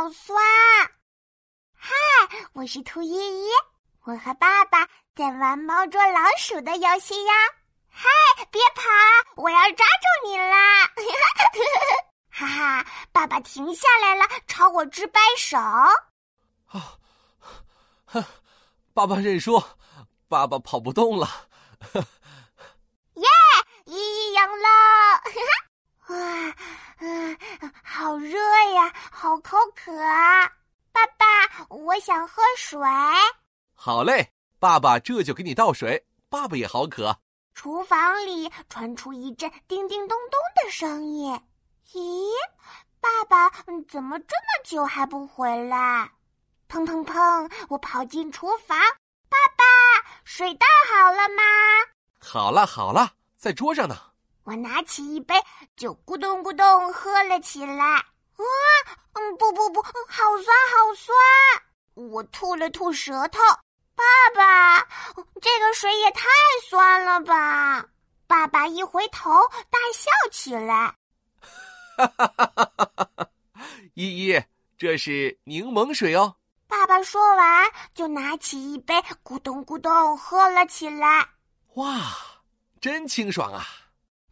好酸。嗨，我是兔依依，我和爸爸在玩猫捉老鼠的游戏呀。嗨，别跑，我要抓住你啦！哈哈，爸爸停下来了，朝我直摆手。啊，哼，爸爸认输，爸爸跑不动了。耶，依依赢了！哇，嗯，好热呀，好口渴啊！爸爸，我想喝水。好嘞，爸爸这就给你倒水。爸爸也好渴。厨房里传出一阵叮叮咚咚的声音。咦，爸爸怎么这么久还不回来？砰砰砰！我跑进厨房，爸爸，水倒好了吗？好了好了，在桌上呢。我拿起一杯就咕咚咕咚喝了起来。啊，嗯，不不不，好酸好酸！我吐了吐舌头。爸爸，这个水也太酸了吧！爸爸一回头，大笑起来。哈哈哈哈哈！依依，这是柠檬水哦。爸爸说完，就拿起一杯，咕咚咕咚喝了起来。哇，真清爽啊！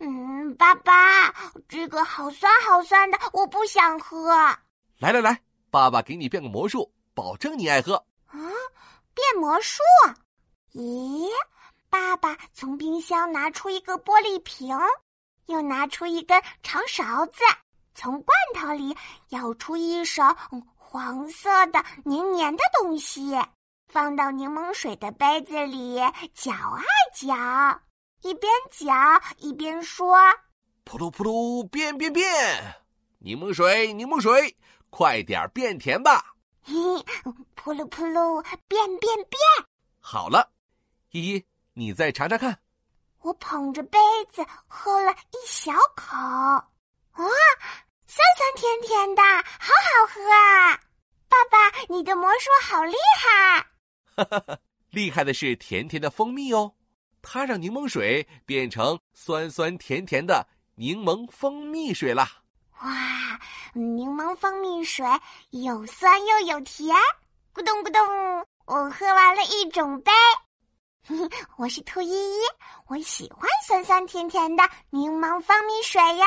嗯，爸爸，这个好酸好酸的，我不想喝。来来来，爸爸给你变个魔术，保证你爱喝。啊，变魔术？咦，爸爸从冰箱拿出一个玻璃瓶，又拿出一根长勺子，从罐头里舀出一勺黄色的黏黏的东西，放到柠檬水的杯子里搅啊搅。一边搅一边说：“噗噜噗噜，变变变！柠檬水，柠檬水，快点变甜吧！”嘿，噗噜噗噜，变变变！好了，依依，你再尝尝看。我捧着杯子喝了一小口，哇，酸酸甜甜的，好好喝啊！爸爸，你的魔术好厉害！哈哈哈，厉害的是甜甜的蜂蜜哦。它让柠檬水变成酸酸甜甜的柠檬蜂蜜水了！哇，柠檬蜂蜜水又酸又有甜，咕咚咕咚，我喝完了一整杯。我是兔依依，我喜欢酸酸甜甜的柠檬蜂蜜水呀。